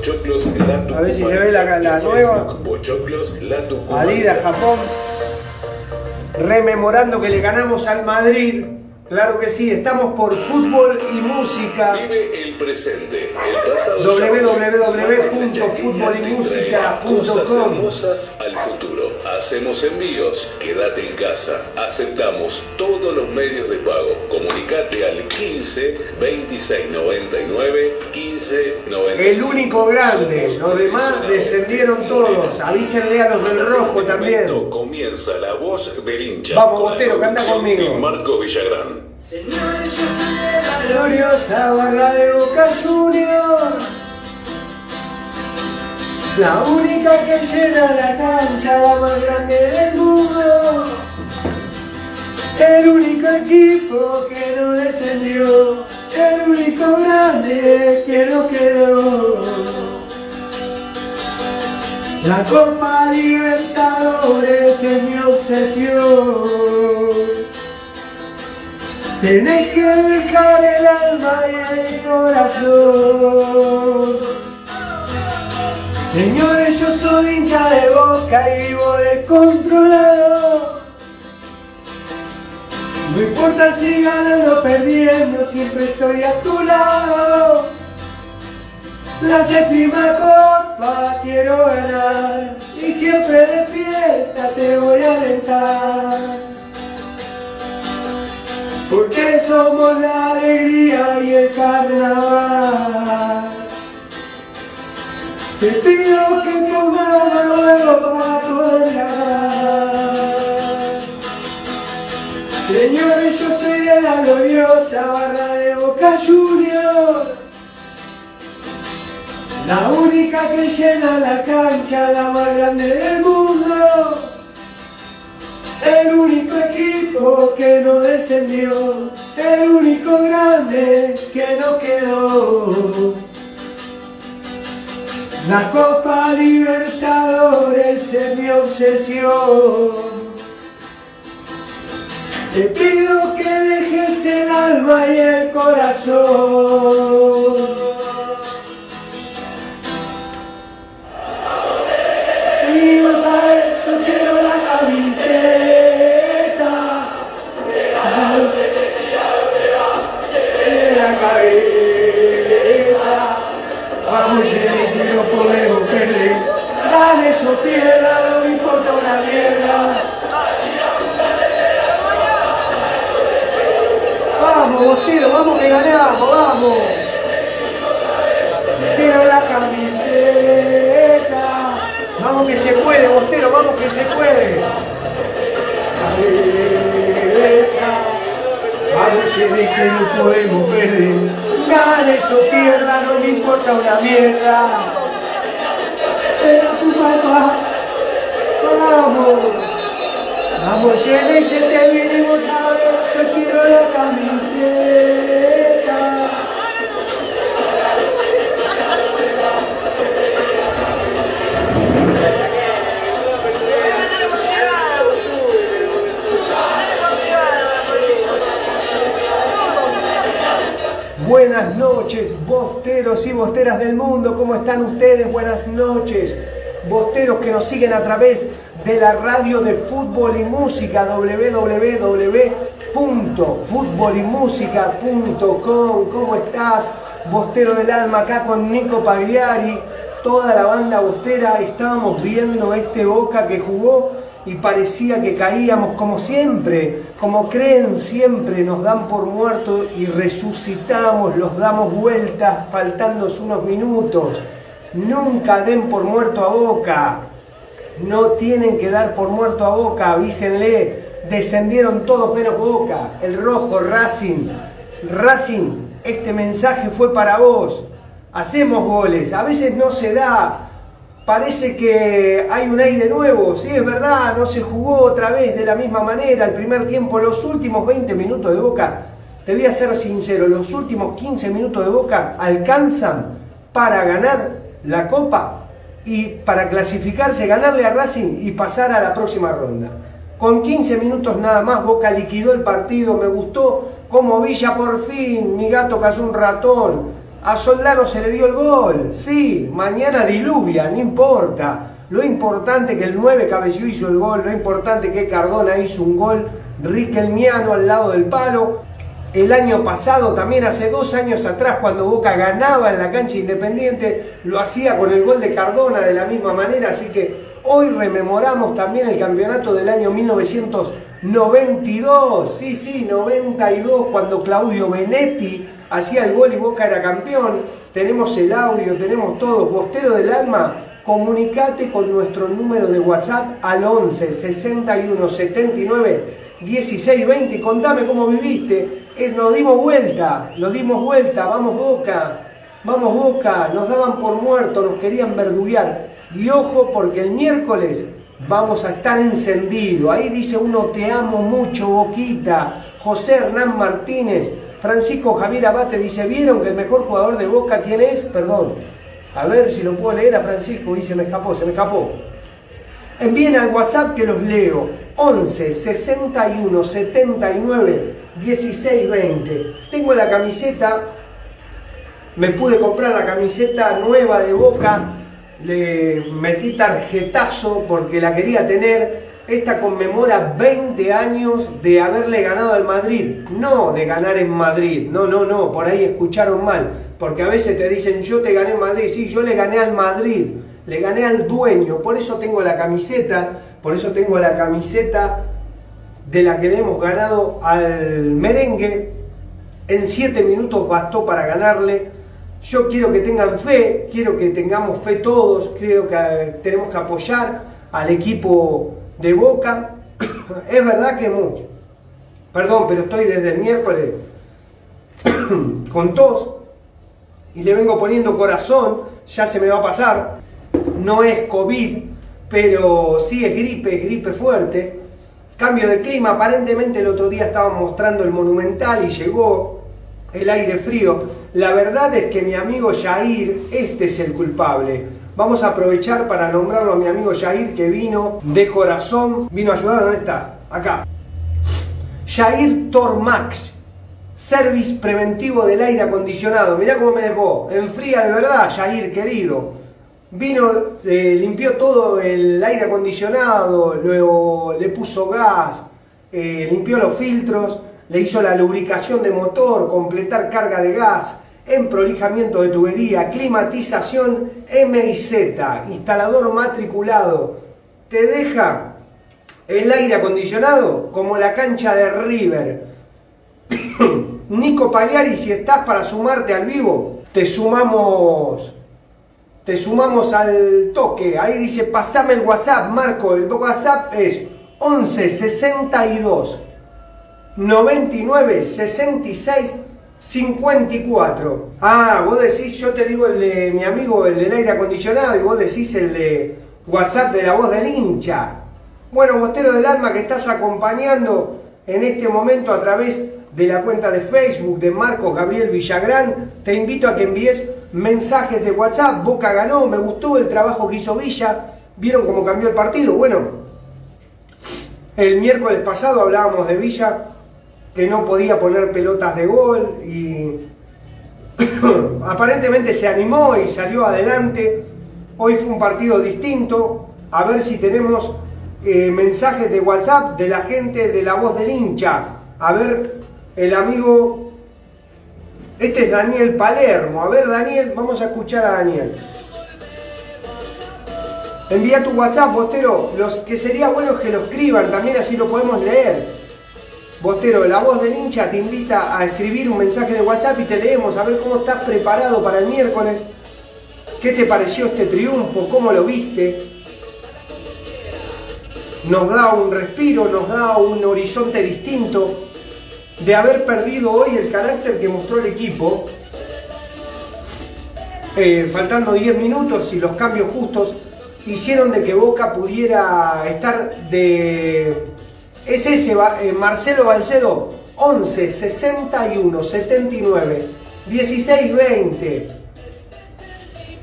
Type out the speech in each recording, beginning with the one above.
Pochoclos latu A ver si se ve la- la nueva. Pochoclos latu Adidas Japón, rememorando que le ganamos al Madrid. Claro que sí, estamos por fútbol y música. Vive el presente. Www.futbolymusica.com. Hacemos envíos. Quédate en casa. Aceptamos todos los medios de pago. Comunicate al 15 26 99 15 95. El único grande, Somos los demás descendieron todos. Avísenle a los del rojo también. Comienza la voz del hincha. Vamos, Botero, canta conmigo. de Marcos Villagrán. Señores, yo soy de la gloriosa barra de Boca Junior. La única que llena la cancha, la más grande del mundo. El único equipo que no descendió, el único grande que no quedó. La Copa Libertadores es mi obsesión. Tenés que dejar el alma y el corazón. Señores, yo soy hincha de boca y vivo descontrolado. No importa si ganando o perdiendo, siempre estoy a tu lado. La séptima copa quiero ganar y siempre de fiesta te voy a alentar. Porque somos la alegría y el carnaval. Te pido que pongas de nuevo para ganar. Señores, yo soy de la gloriosa barra de Boca Juniors. La única que llena la cancha, la más grande del mundo. El único equipo que no descendió, el único grande que no quedó. La Copa Libertadores es mi obsesión. Te pido que dejes el alma y el corazón. Vamos que ganamos, vamos. Quiero la camiseta. Vamos que se puede, Bostero, vamos que se puede. Vamos, Celeste, no podemos perder. Ganes o pierda, no me importa una mierda. Pero tu papá, vamos. Vamos, Celeste, te vinimos a ver. Yo quiero la camiseta. Buenas noches, bosteros y bosteras del mundo, ¿cómo están ustedes? Buenas noches, bosteros que nos siguen a través de la radio de fútbol y música www.futbolymusica.com. ¿Cómo estás? Bostero del alma acá con Nico Pagliari, toda la banda bostera, estábamos viendo este Boca que jugó y parecía que caíamos como siempre, como creen siempre, nos dan por muertos y resucitamos, los damos vueltas faltando unos minutos. Nunca den por muerto a Boca, no tienen que dar por muerto a Boca, avísenle, descendieron todos menos Boca, el rojo, Racing, Racing, este mensaje fue para vos, hacemos goles, a veces no se da, parece que hay un aire nuevo, sí es verdad, no se jugó otra vez de la misma manera. El primer tiempo, los últimos 20 minutos de Boca, te voy a ser sincero, los últimos 15 minutos de Boca alcanzan para ganar la Copa y para clasificarse, ganarle a Racing y pasar a la próxima ronda. Con 15 minutos nada más Boca liquidó el partido, me gustó como Villa por fin, mi gato cayó un ratón, a Soldano se le dio el gol, sí, mañana diluvia, no importa. Lo importante que el 9 Cabeció hizo el gol, lo importante que Cardona hizo un gol riquelmiano al lado del palo. El año pasado, también hace dos años atrás, cuando Boca ganaba en la cancha independiente, lo hacía con el gol de Cardona de la misma manera, así que hoy rememoramos también el campeonato del año 1992, sí, sí, 92, cuando Claudio Benetti hacía el gol y Boca era campeón. Tenemos el audio, tenemos todo. Bostero del alma, comunicate con nuestro número de WhatsApp al 11 61 79 16 20 y contame cómo viviste. Nos dimos vuelta, nos dimos vuelta, vamos Boca, vamos Boca, nos daban por muerto, nos querían verduguear. Y ojo porque el miércoles vamos a estar encendido. Ahí dice uno te amo mucho, Boquita. José Hernán Martínez, Francisco Javier Abate dice, ¿vieron que el mejor jugador de Boca quién es? Perdón. A ver si lo puedo leer a Francisco y se me escapó, se me escapó. Envíen al WhatsApp que los leo. 11 61 79 16 20. Tengo la camiseta. Me pude comprar la camiseta nueva de Boca. Le metí tarjetazo porque la quería tener. Esta conmemora 20 años de haberle ganado al Madrid. No de ganar en Madrid. No, no, no. Por ahí escucharon mal. Porque a veces te dicen, yo te gané en Madrid. Sí, yo le gané al Madrid. Le gané al dueño. Por eso tengo la camiseta. Por eso tengo la camiseta de la que le hemos ganado al merengue. En 7 minutos bastó para ganarle. Yo quiero que tengan fe, quiero que tengamos fe todos, creo que tenemos que apoyar al equipo de Boca. es verdad que mucho. Perdón, pero estoy desde el miércoles con tos y le vengo poniendo corazón, ya se me va a pasar. No es COVID, pero sí es gripe, es gripe fuerte. Cambio de clima, aparentemente el otro día estaban mostrando el monumental y llegó el aire frío. La verdad es que mi amigo Jair, este es el culpable. Vamos a aprovechar para nombrarlo a mi amigo Jair que vino de corazón, vino a ayudar, ¿dónde está? Acá. Jair Tormax, service preventivo del aire acondicionado. Mirá cómo me dejó, enfría de verdad, Jair querido. Vino, limpió todo el aire acondicionado, luego le puso gas, eh, limpió los filtros, le hizo la lubricación de motor, completar carga de gas, emprolijamiento de tubería, climatización MIZ, instalador matriculado. Te deja el aire acondicionado como la cancha de River. Nico Pagliari, si estás para sumarte al vivo, te sumamos. Te sumamos al toque. Ahí dice, pasame el WhatsApp, Marco. El WhatsApp es 11 62 99 66 54. Ah, vos decís, yo te digo el de mi amigo, el del aire acondicionado, y vos decís el de WhatsApp de la voz del hincha. Bueno, Bostero del Alma, que estás acompañando en este momento a través de la cuenta de Facebook de Marcos Gabriel Villagrán, te invito a que envíes mensajes de WhatsApp. Boca ganó, me gustó el trabajo que hizo Villa. ¿Vieron cómo cambió el partido? Bueno, el miércoles pasado hablábamos de Villa que no podía poner pelotas de gol y aparentemente se animó y salió adelante. Hoy fue un partido distinto. A ver si tenemos eh, mensajes de WhatsApp de la gente de la voz del hincha. A ver, el amigo. Este es Daniel Palermo. A ver, Daniel, vamos a escuchar a Daniel. Envía tu WhatsApp, Bostero. Los que sería bueno que lo escriban también, así lo podemos leer. Bostero, la voz del hincha te invita a escribir un mensaje de WhatsApp y te leemos a ver cómo estás preparado para el miércoles. ¿Qué te pareció este triunfo? ¿Cómo lo viste? Nos da un respiro, nos da un horizonte distinto de haber perdido hoy el carácter que mostró el equipo. Eh, faltando 10 minutos y los cambios justos hicieron de que Boca pudiera estar de... Es ese, eh, Marcelo Balcedo, 11, 61, 79, 16, 20.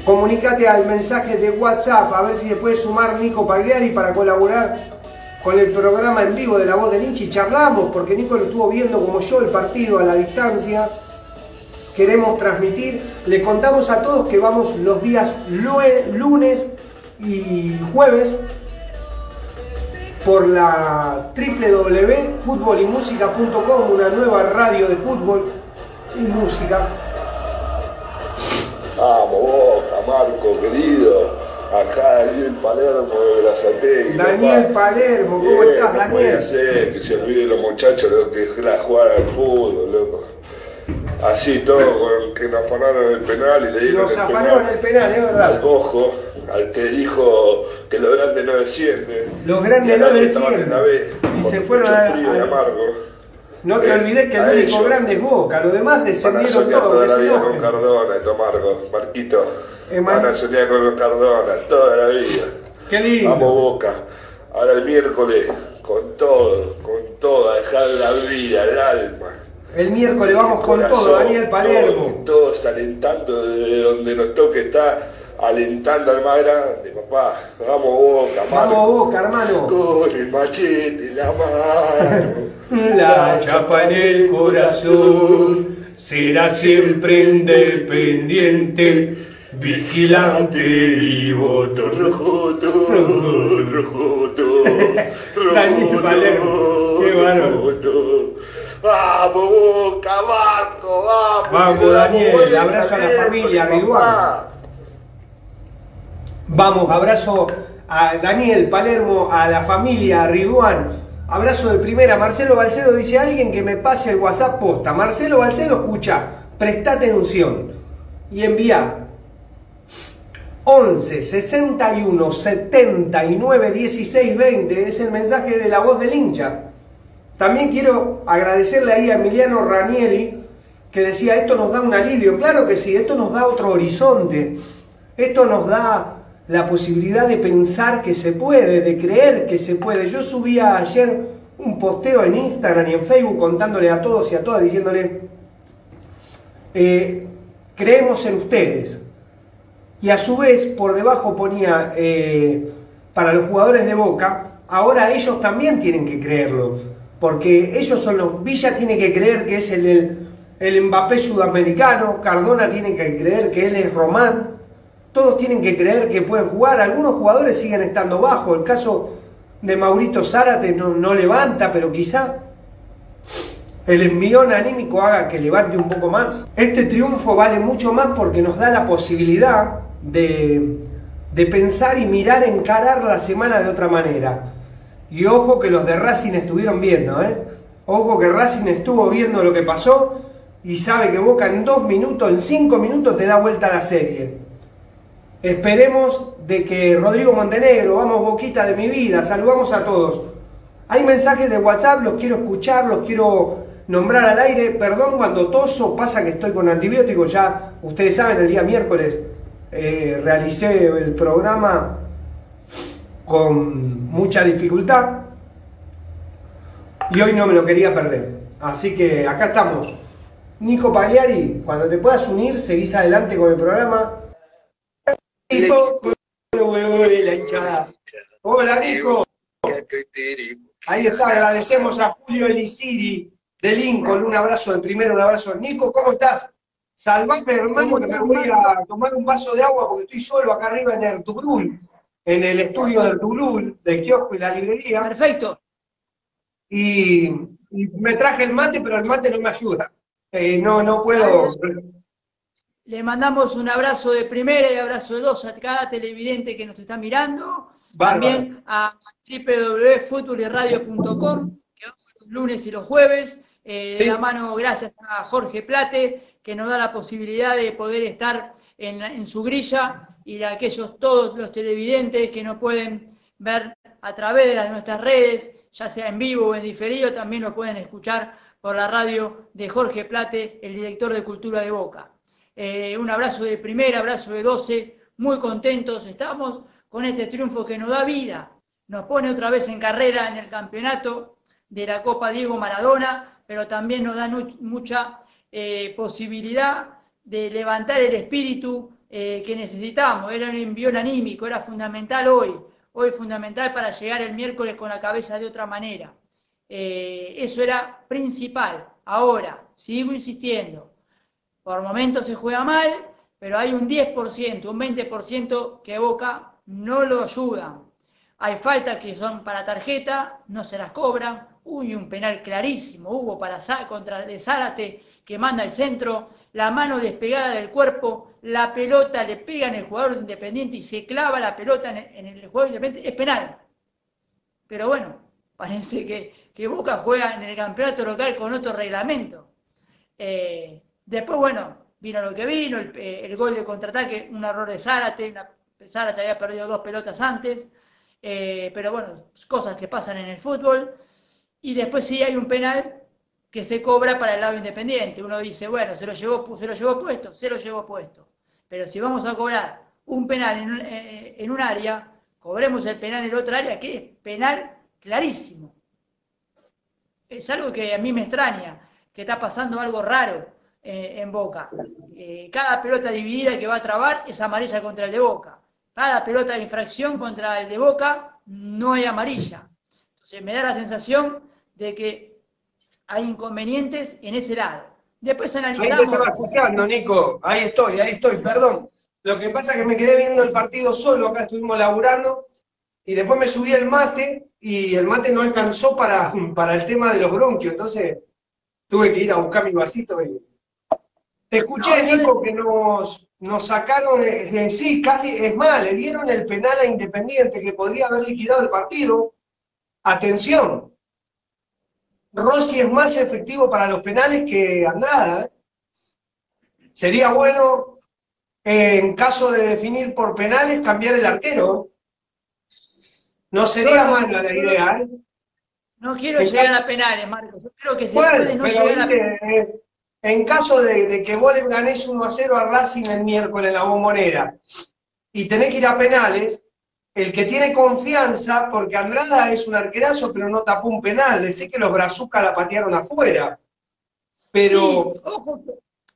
Comunicate al mensaje de WhatsApp a ver si le puede sumar Nico Pagliari para colaborar con el programa en vivo de La Voz del Hincha y charlamos, porque Nico lo estuvo viendo como yo el partido a la distancia. Queremos transmitir. Le contamos a todos que vamos los días lunes y jueves por la www.futbolymusica.com, una nueva radio de fútbol y música. Vamos, Boca, Marco, querido. Acá Daniel Palermo de Brazategui. Daniel Palermo, ¿cómo Bien, estás, no Daniel? puede ser que se olviden los muchachos lo que es la jugar al fútbol, loco. Así todo, con que nos afanaron el penal y le dieron Nos afanaron el penal, es al verdad. cojo, al que dijo que los grandes no descienden. Los grandes no en la descienden. B, Y se fueron a- frío y a- amargo. No te Eh, olvides que el único ellos. grande es Boca, los demás descendieron todos. toda la vida con. Cardona, esto Marco, Marquito. Eh, Mar- Van a soñar con los Cardona toda la vida. Qué lindo. Vamos Boca. Ahora el miércoles, con todo, con todo, a dejar la vida, el alma. El miércoles vamos el con todo, Daniel Palermo. Todos, todos alentando desde donde nos toque estar, alentando al más grande, papá. Vamos Boca, Vamos Marco. Boca, hermano. Con el machete en la mano. La chapa en el corazón será siempre independiente, vigilante y voto. Palermo, qué bárbaro. rojoto. Vamos, Boca, Marco, vamos. Vamos, Daniel, abrazo a la familia, papá. Vamos, abrazo a Daniel Palermo, a la familia, a Ridwan. Abrazo de primera. Marcelo Balcedo dice alguien que me pase el WhatsApp posta. Marcelo Balcedo, escucha, presta atención y envía 11 61 79 16 20. Es el mensaje de la voz del hincha. También quiero agradecerle ahí a Emiliano Ranieri que decía, esto nos da un alivio. Claro que sí, esto nos da otro horizonte. Esto nos da la posibilidad de pensar que se puede, de creer que se puede. Yo subía ayer un posteo en Instagram y en Facebook contándole a todos y a todas, diciéndole, eh, creemos en ustedes. Y a su vez, por debajo ponía, eh, para los jugadores de Boca, ahora ellos también tienen que creerlo. Porque ellos son los... Villa tiene que creer que es el, el, el Mbappé sudamericano, Cardona tiene que creer que él es Román, todos tienen que creer que pueden jugar, algunos jugadores siguen estando bajo, el caso de Maurito Zárate no, levanta, pero quizá el envión anímico haga que levante un poco más. Este triunfo vale mucho más porque nos da la posibilidad de, de pensar y mirar, encarar la semana de otra manera. Y ojo que los de Racing estuvieron viendo, ¿eh? Ojo que Racing estuvo viendo lo que pasó y sabe que Boca en dos minutos, en cinco minutos te da vuelta la serie. Esperemos de que Rodrigo Montenegro, vamos Boquita de mi vida, saludamos a todos. Hay mensajes de WhatsApp, los quiero escuchar, los quiero nombrar al aire. Perdón cuando toso, pasa que estoy con antibióticos ya. Ustedes saben, el día miércoles eh, realicé el programa con mucha dificultad y hoy no me lo quería perder. Así que acá estamos. Nico Pagliari, cuando te puedas unir, seguís adelante con el programa. Nico, de la hinchada. Hola Nico. Ahí está, agradecemos a Julio Elisiri de Lincoln. Un abrazo de primero, un abrazo. Nico, ¿cómo estás? Salvame, hermano, que me voy a tomar un vaso de agua porque estoy solo acá arriba en Ertugrul, en el estudio de Ertugrul, de Kiosco y la librería. Perfecto. Y, y me traje el mate, pero el mate no me ayuda. Eh, no, no puedo. Le mandamos un abrazo de primera y abrazo de dos a cada televidente que nos está mirando. Bárbaro. También a www.futbolirradio.com, que vamos los lunes y los jueves. Eh, Sí. De la mano, gracias a Jorge Plate, que nos da la posibilidad de poder estar en, su grilla y de aquellos todos los televidentes que nos pueden ver a través de las- nuestras redes, ya sea en vivo o en diferido, también lo pueden escuchar por la radio de Jorge Plate, el director de Cultura de Boca. Eh, un abrazo de primera, abrazo de 12, muy contentos estamos con este triunfo que nos da vida, nos pone otra vez en carrera en el campeonato de la Copa Diego Maradona, pero también nos da mucha eh, posibilidad de levantar el espíritu eh, que necesitamos. Era un envión anímico, era fundamental hoy, hoy fundamental para llegar el miércoles con la cabeza de otra manera. Eso era principal. Ahora, sigo insistiendo, por momentos se juega mal, pero hay un 10%, un 20% que Boca no lo ayudan. Hay faltas que son para tarjeta, no se las cobran. Uy, un penal clarísimo hubo para contra de Zárate que manda el centro, la mano despegada del cuerpo, la pelota le pega en el jugador de independiente y se clava la pelota en el, en el jugador independiente, es penal. Pero bueno, parece que, que Boca juega en el campeonato local con otro reglamento. Eh, después, bueno, vino lo que vino, el, eh, gol de contraataque, un error de Zárate, la- Zárate había perdido dos pelotas antes, eh, pero bueno, cosas que pasan en el fútbol. Y después sí hay un penal que se cobra para el lado independiente. Uno dice, bueno, se lo llevó, se lo llevó puesto, se lo llevó puesto. Pero si vamos a cobrar un penal en un, eh, en un área, cobremos el penal en el otro área, que es penal clarísimo. Es algo que a mí me extraña, que está pasando algo raro eh, en Boca. Eh, cada pelota dividida que va a trabar es amarilla contra el de Boca. Cada pelota de infracción contra el de Boca no hay amarilla. Entonces me da la sensación de que hay inconvenientes en ese lado. Después Ahí te analizamos. estaba escuchando, Nico. Ahí estoy, ahí estoy, perdón. Lo que pasa es que me quedé viendo el partido solo, acá estuvimos laburando, y después me subí el mate, y el mate no alcanzó para, para el tema de los bronquios, entonces tuve que ir a buscar mi vasito y... Te escuché, No, Nico, que nos, nos sacaron, eh, eh, sí, casi, es más, le dieron el penal a Independiente que podría haber liquidado el partido. Atención, Rossi es más efectivo para los penales que Andrada. ¿eh? Sería bueno, eh, en caso de definir por penales, cambiar el arquero. No sería No, mala la idea. ¿eh? No quiero llegar a penales, Marcos. Yo creo que se Bueno, puede no llegar a eh, en caso de, que vos le ganés 1 a 0 a Racing el miércoles en la bombonera y tenés que ir a penales, el que tiene confianza, porque Andrada es un arquerazo, pero no tapó un penal, sé que los Brazuca la patearon afuera. Pero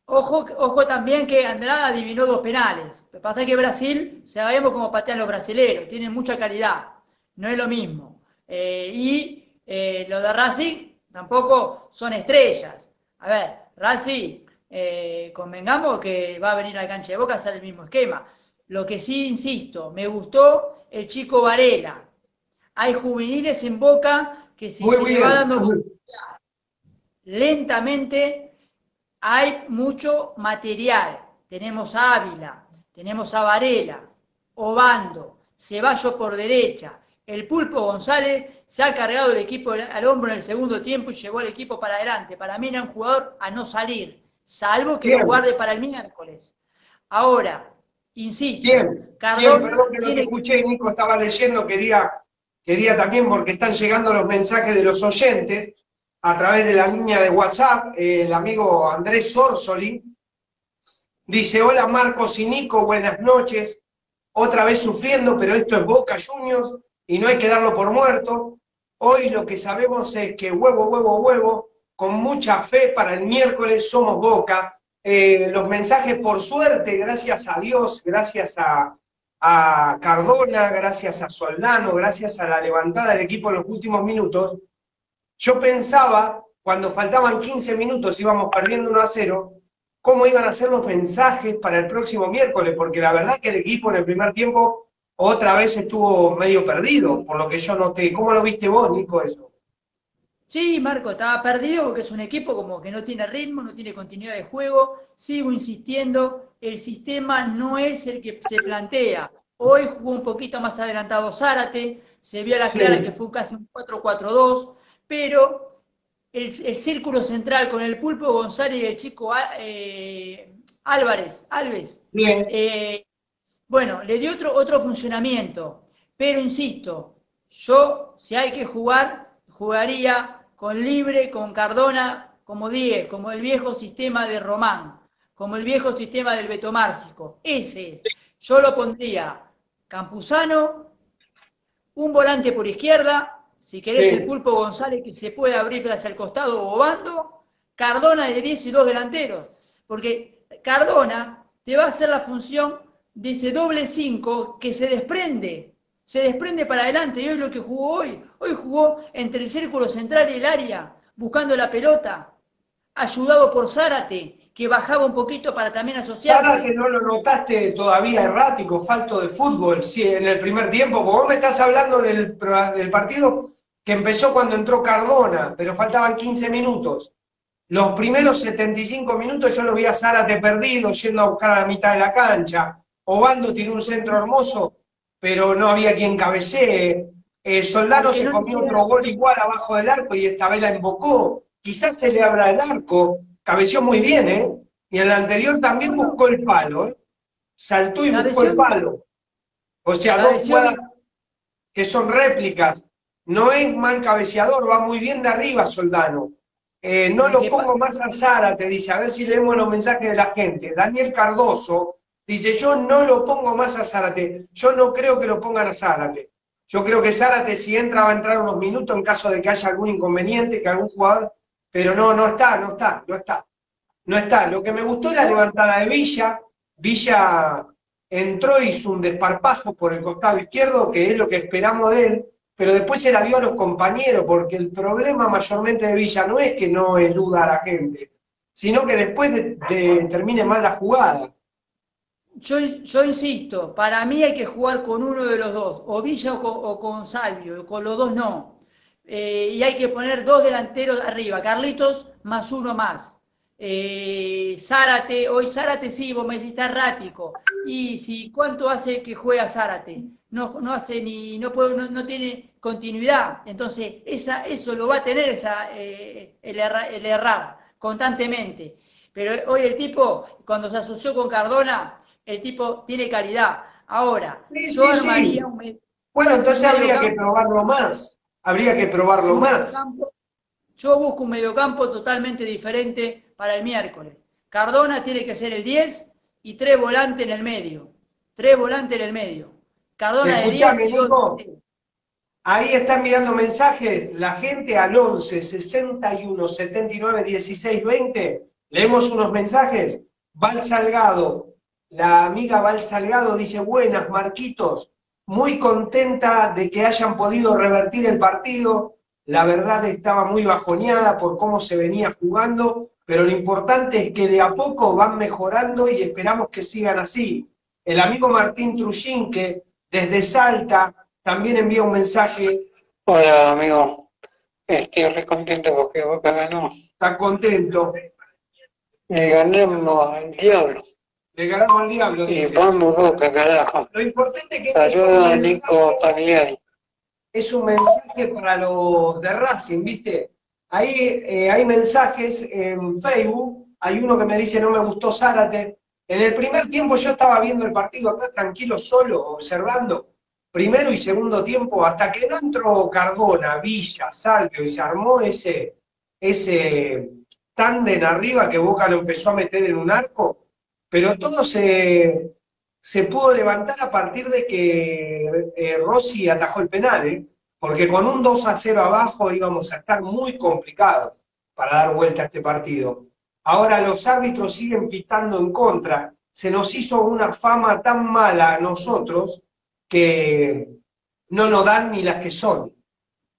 ojo, ojo, también que Andrada adivinó dos penales. Lo que pasa es que Brasil, sabemos cómo patean los brasileros, tienen mucha calidad, no es lo mismo. Eh, y eh, lo de Racing tampoco son estrellas. A ver, Racing, eh, convengamos que va a venir a la cancha de Boca a hacer el mismo esquema. Lo que sí, insisto, me gustó el chico Varela. Hay juveniles en Boca que si muy se le bien. va dando lentamente hay mucho material. Tenemos a Ávila, tenemos a Varela, Obando, Ceballos por derecha, El Pulpo González se ha cargado el equipo al hombro en el segundo tiempo y llevó al equipo para adelante. Para mí era un jugador a no salir, salvo que lo guarde para el miércoles. Ahora, insisto, Bien, bien, perdón que no te escuché, Nico estaba leyendo, quería, quería también, porque están llegando los mensajes de los oyentes a través de la línea de WhatsApp, el amigo Andrés Sorsoli, dice, hola Marcos y Nico, buenas noches, otra vez sufriendo, pero esto es Boca Juniors y no hay que darlo por muerto. Hoy lo que sabemos es que huevo, huevo, huevo, con mucha fe para el miércoles somos Boca. Eh, los mensajes, por suerte, gracias a Dios, gracias a, a Cardona, gracias a Soldano, gracias a la levantada del equipo en los últimos minutos, yo pensaba, cuando faltaban 15 minutos, íbamos perdiendo 1 a 0, cómo iban a ser los mensajes para el próximo miércoles, porque la verdad que el equipo en el primer tiempo otra vez estuvo medio perdido, por lo que yo noté. ¿Cómo lo viste vos, Nico, eso? Sí, Marco, estaba perdido porque es un equipo como que no tiene ritmo, no tiene continuidad de juego. Sigo insistiendo, el sistema no es el que se plantea. Hoy jugó un poquito más adelantado Zárate, se vio a la clara que fue casi un 4-4-2, pero el, círculo central con el Pulpo González y el chico eh, Álvarez, Alves, eh, bueno, le dio otro, otro funcionamiento, pero insisto, yo si hay que jugar, jugaría con Libre, con Cardona, como dije, como el viejo sistema de Román, como el viejo sistema del Beto Márcico. Ese es. Yo lo pondría Campuzano, un volante por izquierda, si querés el Pulpo González que se puede abrir hacia el costado o bando, Cardona de 10 y dos delanteros, porque Cardona te va a hacer la función de ese doble 5 que se desprende, se desprende para adelante. Y hoy lo que jugó hoy, hoy jugó entre el círculo central y el área, buscando la pelota, ayudado por Zárate, que bajaba un poquito para también asociar. Zárate no lo notaste todavía errático, falto de fútbol, sí, en el primer tiempo, vos me estás hablando del, del partido que empezó cuando entró Cardona, pero faltaban 15 minutos. Los primeros 75 minutos yo lo vi a Zárate perdido, yendo a buscar a la mitad de la cancha. Obando tiene un centro hermoso, pero no había quien cabecee. Eh, Soldano se comió otro gol igual abajo del arco y esta vez la embocó. Quizás se le abra el arco, cabeció muy bien, ¿eh? Y en el anterior también buscó el palo, ¿eh? Saltó y buscó el palo. O sea, dos jugadas que son réplicas. No es mal cabeceador, va muy bien de arriba Soldano. Eh, no lo pongo más a Sara, te dice, a ver si leemos los mensajes de la gente. Daniel Cardoso Dice, yo no lo pongo más a Zárate. Yo no creo que lo pongan a Zárate. Yo creo que Zárate si entra va a entrar unos minutos en caso de que haya algún inconveniente, que algún jugador... Pero no, no está, no está, no está. No está. Lo que me gustó la levantada de Villa. Villa entró, hizo un desparpajo por el costado izquierdo, que es lo que esperamos de él, pero después se la dio a los compañeros, porque el problema mayormente de Villa no es que no eluda a la gente, sino que después de, termine mal la jugada yo, insisto, para mí hay que jugar con uno de los dos, o Villa o con, Salvio, con los dos no. Eh, y hay que poner dos delanteros arriba, Carlitos más uno más. Eh, Zárate, hoy Zárate sí, vos me decís está errático. Y si cuánto hace que juega Zárate, no, no hace ni, no, puede, no, tiene continuidad. Entonces, esa, eso lo va a tener esa, eh, el, el errar constantemente. Pero hoy el tipo, cuando se asoció con Cardona, el tipo tiene calidad. Ahora, yo armaría un. Bueno, entonces habría que probarlo más. Habría que probarlo más. yo busco un mediocampo totalmente diferente para el miércoles. Cardona tiene que ser el 10 y tres volantes en el medio. Tres volantes en el medio. Cardona de 10 Ahí están mirando mensajes la gente al 11 61 79 16 20. Leemos unos mensajes. Val Salgado, la amiga Val Salgado dice, buenas, Marquitos, muy contenta de que hayan podido revertir el partido. La verdad estaba muy bajoneada por cómo se venía jugando, pero lo importante es que de a poco van mejorando y esperamos que sigan así. El amigo Martín Trujín, que desde Salta también envía un mensaje. Hola, amigo. Estoy re contento porque Boca ganó. Está contento. Le ganamos al diablo. Le ganamos al diablo. Vamos Boca, carajo. Lo importante es que... Saludos a Nico Pagliari. es un mensaje para los de Racing, ¿viste? Ahí eh, hay mensajes en Facebook, hay uno que me dice no me gustó Zárate. En el primer tiempo yo estaba viendo el partido acá tranquilo, solo, observando, primero y segundo tiempo, hasta que no entró Cardona, Villa, Salvio y se armó ese, ese tándem arriba que Boca lo empezó a meter en un arco, pero todo se, se pudo levantar a partir de que eh, Rossi atajó el penal, ¿eh? porque con un 2 a 0 abajo íbamos a estar muy complicados para dar vuelta a este partido. Ahora los árbitros siguen pitando en contra. Se nos hizo una fama tan mala a nosotros que no nos dan ni las que son.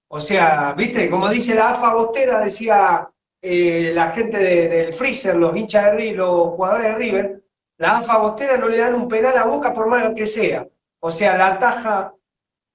O sea, viste, como dice la AFA Bostera, decía eh, la gente del Freezer, los hinchas de River, los jugadores de River, la AFA Bostera no le dan un penal a Boca por malo que sea. O sea, la taja,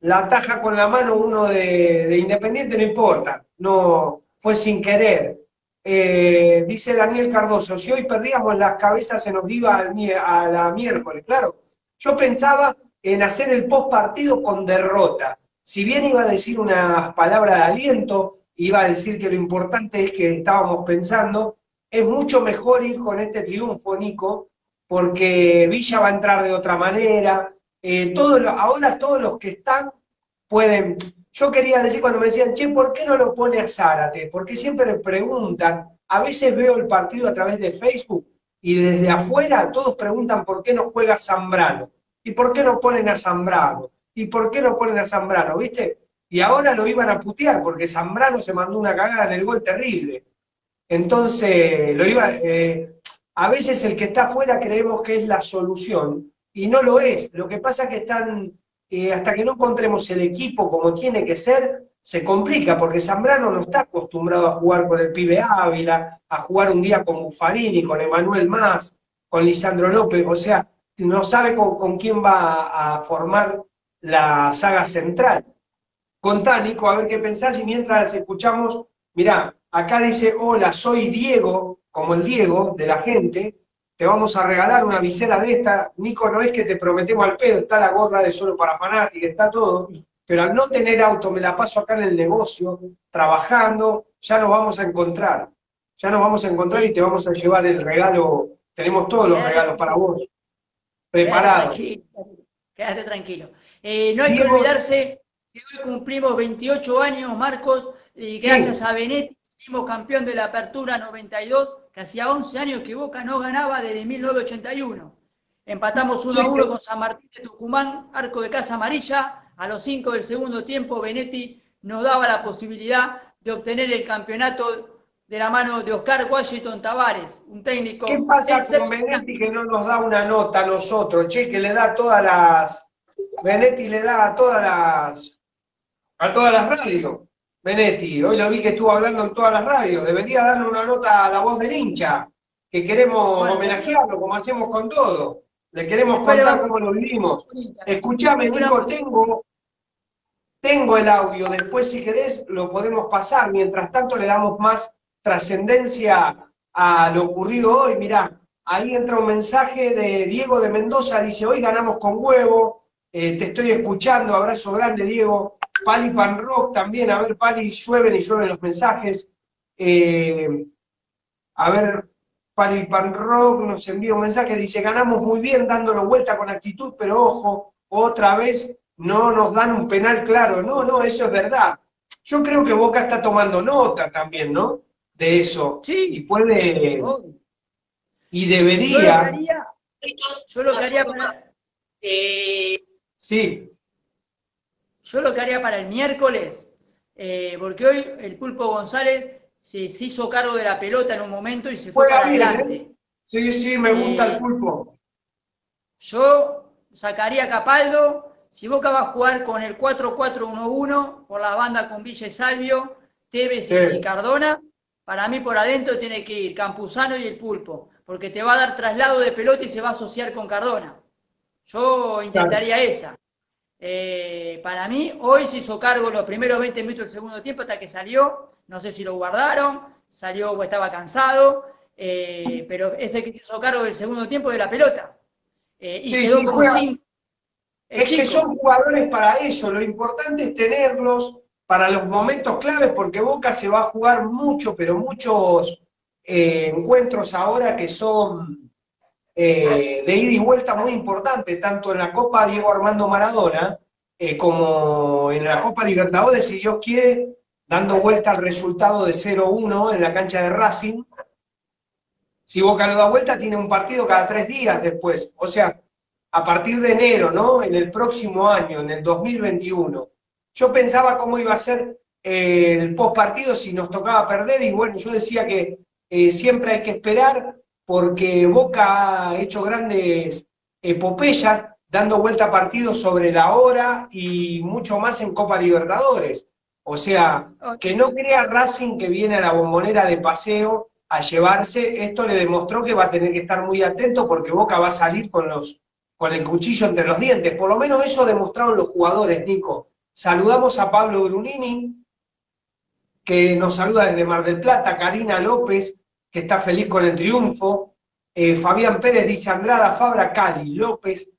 la taja con la mano uno de, Independiente no importa, no fue sin querer. Eh, dice Daniel Cardoso, si hoy perdíamos las cabezas se nos iba a la miércoles, claro. Yo pensaba en hacer el post partido con derrota. Si bien iba a decir unas palabras de aliento, iba a decir que lo importante es que estábamos pensando, es mucho mejor ir con este triunfo, Nico, porque Villa va a entrar de otra manera. Eh, ahora todos los que están pueden. Yo quería decir cuando me decían, che, ¿por qué no lo pone a Zárate? Porque siempre preguntan. A veces veo el partido a través de Facebook y desde afuera todos preguntan por qué no juega Zambrano. ¿Y por qué no ponen a Zambrano? ¿Y por qué no ponen a Zambrano? ¿Viste? Y ahora lo iban a putear porque Zambrano se mandó una cagada en el gol terrible. Entonces, lo iba, eh, a veces el que está afuera creemos que es la solución y no lo es. Lo que pasa es que están, eh, hasta que no encontremos el equipo como tiene que ser, se complica, porque Zambrano no está acostumbrado a jugar con el pibe Ávila, a jugar un día con Buffarini, con Emanuel Más, con Lisandro López, o sea, no sabe con, quién va a, formar la saga central. Contá, Nico, a ver qué pensás y mientras escuchamos, mirá, acá dice, hola, soy Diego, como el Diego, de la gente, te vamos a regalar una visera de esta. Nico, no es que te prometemos al pedo, está la gorra de solo para fanática, está todo, pero al no tener auto, me la paso acá en el negocio, trabajando, ya nos vamos a encontrar. Ya nos vamos a encontrar y te vamos a llevar el regalo. Tenemos todos los regalos para vos. Preparados. Quédate tranquilo. Eh, no hay que olvidarse que hoy cumplimos 28 años, Marcos, y gracias a Benetti campeón de la Apertura 92, que hacía 11 años que Boca no ganaba desde 1981. Empatamos 1 a 1 con San Martín de Tucumán, arco de casa amarilla. A los 5 del segundo tiempo, Benetti nos daba la posibilidad de obtener el campeonato de la mano de Oscar Washington Tavares, un técnico. ¿Qué pasa con Benetti que no nos da una nota a nosotros? Che, que le da todas las. Benetti le da a todas las. a todas las radios. Benetti, hoy lo vi que estuvo hablando en todas las radios, debería darle una nota a la voz del hincha, que queremos homenajearlo como hacemos con todo. Le queremos contar cómo lo vivimos. Escuchame, Nico, tengo, tengo el audio, después si querés lo podemos pasar, mientras tanto le damos más trascendencia a lo ocurrido hoy. Mirá, ahí entra un mensaje de Diego de Mendoza, dice, hoy ganamos con huevo, eh, te estoy escuchando, abrazo grande Diego. Pali Pan Rock también, a ver, Pali, llueven y llueven los mensajes. Eh, a ver, Pali Pan Rock nos envía un mensaje, dice, ganamos muy bien dándolo vuelta con actitud, pero ojo, otra vez no nos dan un penal claro. No, no, eso es verdad. Yo creo que Boca está tomando nota también, ¿no? De eso. Sí. Y puede... Y debería... Yo lo que haría, para... Eh, sí. Yo lo que haría para el miércoles, eh, porque hoy el Pulpo González se, hizo cargo de la pelota en un momento y se fue, para adelante. ¿eh? Sí, sí, me gusta el eh, Pulpo. Yo sacaría a Capaldo. Si Boca va a jugar con el 4-4-1-1 por la banda con Villa Salvio, Tevez y Cardona, para mí por adentro tiene que ir Campuzano y el Pulpo, porque te va a dar traslado de pelota y se va a asociar con Cardona. Yo intentaría esa. Eh, para mí, hoy se hizo cargo los primeros 20 minutos del segundo tiempo hasta que salió. No sé si lo guardaron, salió o estaba cansado, eh, pero es el que se hizo cargo del segundo tiempo de la pelota. Eh, y quedó como es que son jugadores para eso, lo importante es tenerlos para los momentos claves, porque Boca se va a jugar mucho, pero muchos encuentros ahora que son eh, de ida y vuelta muy importantes, tanto en la Copa Diego Armando Maradona eh, como en la Copa Libertadores, si Dios quiere, dando vuelta al resultado de 0-1 en la cancha de Racing. Si Boca lo da vuelta, tiene un partido cada tres días después. O sea, a partir de enero, ¿no? En el próximo año, en el 2021. Yo pensaba cómo iba a ser eh, el post partido si nos tocaba perder y bueno, yo decía que siempre hay que esperar porque Boca ha hecho grandes epopeyas dando vuelta a partidos sobre la hora y mucho más en Copa Libertadores. O sea, que no crea Racing que viene a la bombonera de paseo a llevarse, esto le demostró que va a tener que estar muy atento porque Boca va a salir con los con el cuchillo entre los dientes. Por lo menos eso demostraron los jugadores, Nico. Saludamos a Pablo Brunini, que nos saluda desde Mar del Plata, Karina López, que está feliz con el triunfo, eh, Fabián Pérez dice Andrada, Fabra, Cali, López,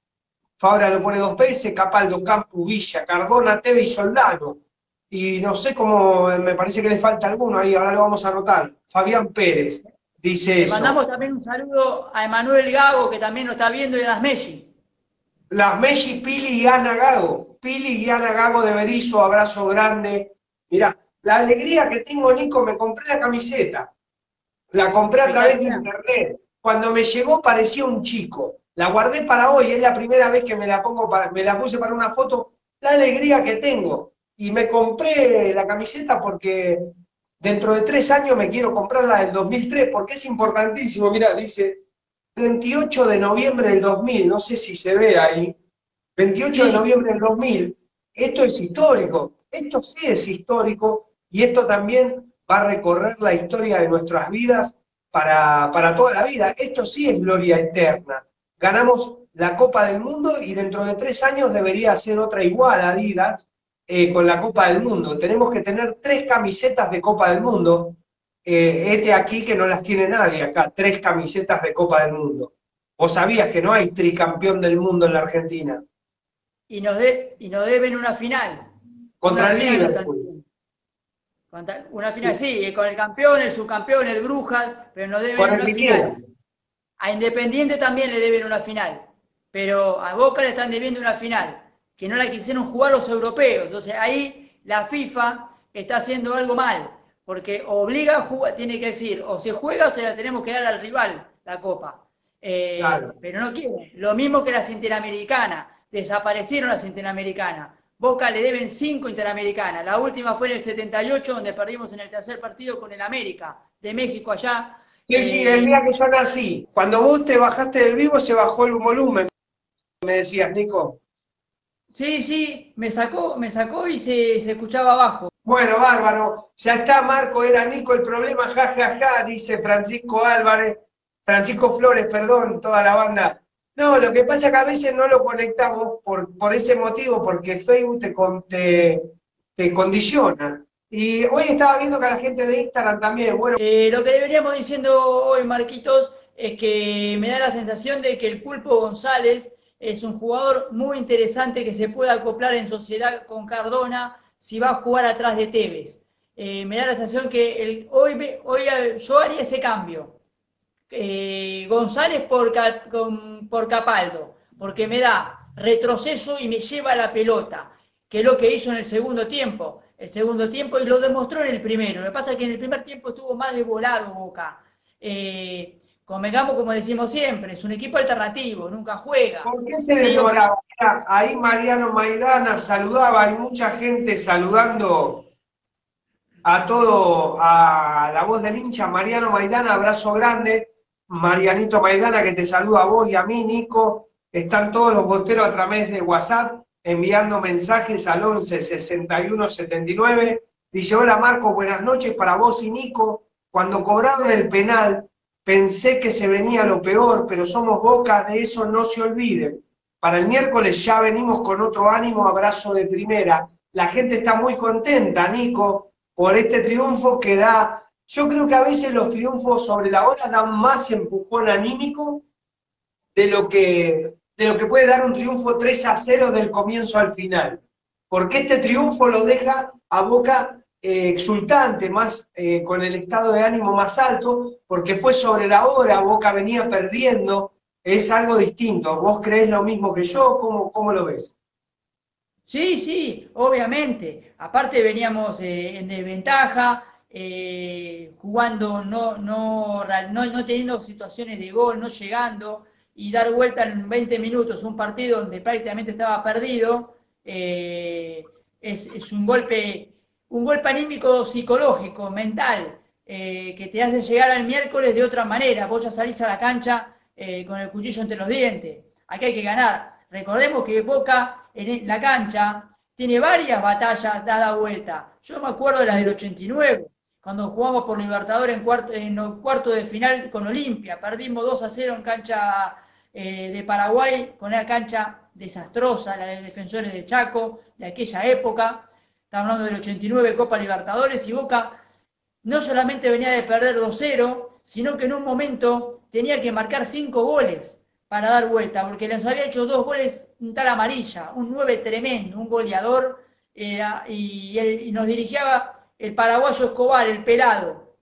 Fabra lo pone dos veces, Capaldo, Campo, Villa, Cardona, Teve y Soldano. Y no sé cómo, me parece que le falta alguno ahí, ahora lo vamos a anotar. Fabián Pérez dice Le eso. mandamos también un saludo a Emanuel Gago, que también nos está viendo, y a las Messi. Las Messi, Pili y Ana Gago. Pili y Ana Gago de Berizo, abrazo grande. Mira, la alegría que tengo, Nico, me compré la camiseta. La compré a través de internet. Cuando me llegó parecía un chico. La guardé para hoy, es la primera vez que me la pongo para, me la puse para una foto. La alegría que tengo. Y me compré la camiseta porque dentro de tres años me quiero comprar la del 2003, porque es importantísimo. Mira, dice 28 de noviembre del 2000, no sé si se ve ahí, 28 de noviembre del 2000, esto es histórico, esto sí es histórico y esto también va a recorrer la historia de nuestras vidas para, para toda la vida. Esto sí es gloria eterna. Ganamos la Copa del Mundo y dentro de tres años debería ser otra igual, Adidas, eh, con la Copa del Mundo. Tenemos que tener tres camisetas de Copa del Mundo. Eh, este aquí que no las tiene nadie acá, tres camisetas de Copa del Mundo. ¿Vos sabías que no hay tricampeón del mundo en la Argentina? Y nos, de- y nos deben una final. Contra Una el Liverpool. Una final, sí. con el campeón, el subcampeón, el Brujas, pero nos deben una final. A Independiente también le deben una final, pero a Boca le están debiendo una final, que no la quisieron jugar los europeos. Entonces ahí la FIFA está haciendo algo mal, porque obliga a jugar, tiene que decir, o se juega o se la tenemos que dar al rival, la Copa. Eh, Claro. Pero no quiere. Lo mismo que las Interamericanas, desaparecieron las Interamericanas. Boca le deben cinco Interamericanas. La última fue en el 78, donde perdimos en el tercer partido con el América de México allá. Sí, sí, Eh, el día que yo nací. Cuando vos te bajaste del vivo se bajó el volumen, me decías, Nico. Sí, sí, me sacó, me sacó y se, se escuchaba abajo. Bueno, bárbaro. Ya está, Marco, era Nico el problema, ja, ja, ja, dice Francisco Álvarez, Francisco Flores, perdón, toda la banda. No, lo que pasa es que a veces no lo conectamos por, por ese motivo, porque Facebook te, te, te condiciona. Y hoy estaba viendo que la gente de Instagram también, bueno, Eh, lo que deberíamos diciendo hoy, Marquitos, es que me da la sensación de que el Pulpo González es un jugador muy interesante que se puede acoplar en sociedad con Cardona si va a jugar atrás de Tevez. Eh, me da la sensación que el, hoy, hoy yo haría ese cambio. Eh, González por, por Capaldo, porque me da retroceso y me lleva la pelota, que es lo que hizo en el segundo tiempo. El segundo tiempo y lo demostró en el primero. Lo que pasa es que en el primer tiempo estuvo más devorado Boca. Eh, convengamos, como decimos siempre, es un equipo alternativo, nunca juega. ¿Por qué se Ahí Mariano Maidana saludaba, hay mucha gente saludando a todo, a la voz del hincha, Mariano Maidana, abrazo grande, Marianito Maidana que te saluda a vos y a mí, Nico, están todos los boteros a través de WhatsApp enviando mensajes al 11 61 79, dice, hola Marco, buenas noches para vos y Nico, cuando cobraron el penal, pensé que se venía lo peor, pero somos Boca, de eso no se olviden. Para el miércoles ya venimos con otro ánimo, abrazo de primera. La gente está muy contenta, Nico, por este triunfo que da. Yo creo que a veces los triunfos sobre la hora dan más empujón anímico de lo que, de lo que puede dar un triunfo 3 a 0 del comienzo al final. Porque este triunfo lo deja a Boca eh, exultante, más eh, con el estado de ánimo más alto, porque fue sobre la hora, Boca venía perdiendo, es algo distinto. ¿Vos creés lo mismo que yo? ¿Cómo, cómo lo ves? Sí, sí, obviamente. Aparte veníamos eh, en desventaja, eh, jugando, no, no, no, no teniendo situaciones de gol, no llegando, y dar vuelta en 20 minutos un partido donde prácticamente estaba perdido, eh, es, es, un golpe, un golpe anímico psicológico, mental, que te hace llegar al miércoles de otra manera. Vos ya salís a la cancha con el cuchillo entre los dientes. Aquí hay que ganar. Recordemos que Boca en la cancha tiene varias batallas dada vuelta. Yo me acuerdo de la del 89, cuando jugamos por Libertadores en cuarto, en cuarto de final con Olimpia. Perdimos 2 a 0 en cancha eh, de Paraguay, con una cancha desastrosa, la de Defensores del Chaco, de aquella época. Estamos hablando del 89 Copa Libertadores y Boca no solamente venía de perder 2-0, sino que en un momento tenía que marcar 5 goles para dar vuelta, porque les había hecho dos goles un tal amarilla, un 9 tremendo, un goleador, y, nos dirigía el paraguayo Escobar, el pelado.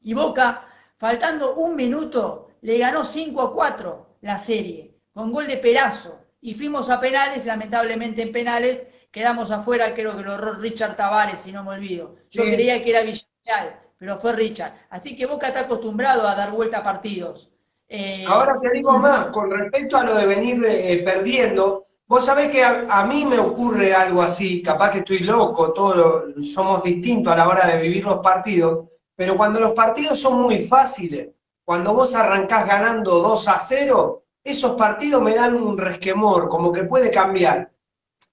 Y Boca, faltando un minuto, le ganó 5 a 4 la serie, con gol de Perazo. Y fuimos a penales, lamentablemente en penales, quedamos afuera, creo que lo Richard Tavares, si no me olvido. Yo creía que era Villarreal, pero fue Richard. Así que Boca está acostumbrado a dar vuelta a partidos. Eh, Ahora te digo más, con respecto a lo de venir eh, perdiendo, vos sabés que a, mí me ocurre algo así, capaz que estoy loco, todos somos distintos a la hora de vivir los partidos, pero cuando los partidos son muy fáciles, cuando vos arrancás ganando 2 a 0, esos partidos me dan un resquemor, como que puede cambiar.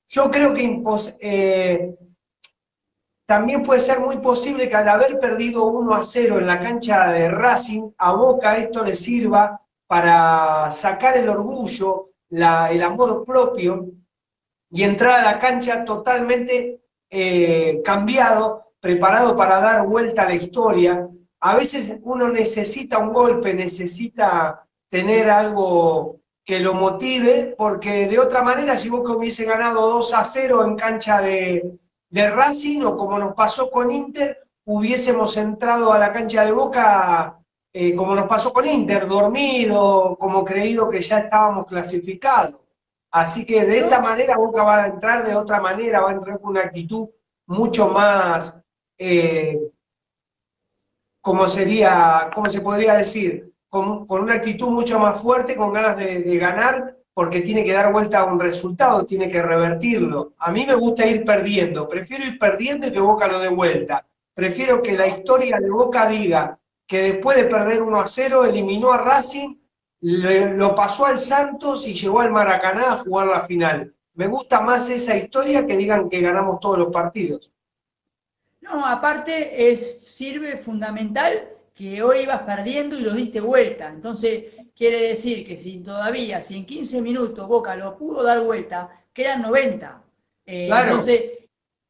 Yo creo que eh, también puede ser muy posible que al haber perdido 1 a 0 en la cancha de Racing, a Boca esto le sirva para sacar el orgullo, el amor propio y entrar a la cancha totalmente eh, cambiado, preparado para dar vuelta a la historia. A veces uno necesita un golpe, necesita tener algo que lo motive, porque de otra manera, si Boca hubiese ganado 2 a 0 en cancha de, de Racing o como nos pasó con Inter, hubiésemos entrado a la cancha de Boca eh, como nos pasó con Inter, dormido, como creído que ya estábamos clasificados. Así que de esta manera Boca va a entrar de otra manera, va a entrar con una actitud mucho más, eh, como sería, ¿cómo se podría decir? Con, una actitud mucho más fuerte, con ganas de ganar porque tiene que dar vuelta a un resultado, tiene que revertirlo. A mí me gusta ir perdiendo, prefiero ir perdiendo y que Boca lo dé vuelta. Prefiero que la historia de Boca diga que después de perder 1 a 0 eliminó a Racing, lo pasó al Santos y llegó al Maracaná a jugar la final. Me gusta más esa historia que digan que ganamos todos los partidos. No, aparte es, sirve fundamental que hoy ibas perdiendo y lo diste vuelta. Entonces, Quiere decir que si todavía, si en 15 minutos Boca lo pudo dar vuelta, quedan 90. Eh, entonces,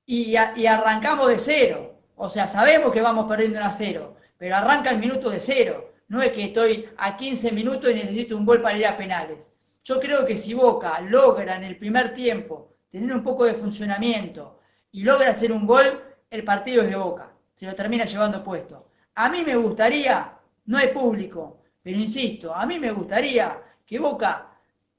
y, arrancamos de cero. O sea, sabemos que vamos perdiendo a cero, pero arranca el minuto de cero. No es que estoy a 15 minutos y necesito un gol para ir a penales. Yo creo que si Boca logra en el primer tiempo tener un poco de funcionamiento y logra hacer un gol, el partido es de Boca. Se lo termina llevando puesto. A mí me gustaría, no hay público, pero insisto, a mí me gustaría que Boca,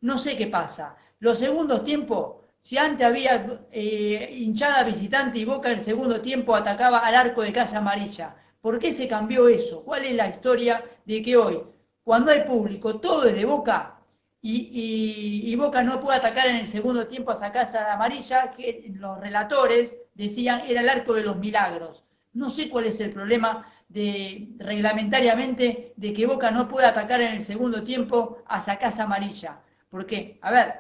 no sé qué pasa, los segundos tiempos, si antes había eh, hinchada visitante y Boca en el segundo tiempo atacaba al arco de Casa Amarilla, ¿por qué se cambió eso? ¿Cuál es la historia de que hoy, cuando hay público, todo es de Boca y, Boca no puede atacar en el segundo tiempo a esa Casa Amarilla, que los relatores decían era el arco de los milagros? No sé cuál es el problema de, reglamentariamente de que Boca no pueda atacar en el segundo tiempo a casa amarilla. ¿Por qué? A ver,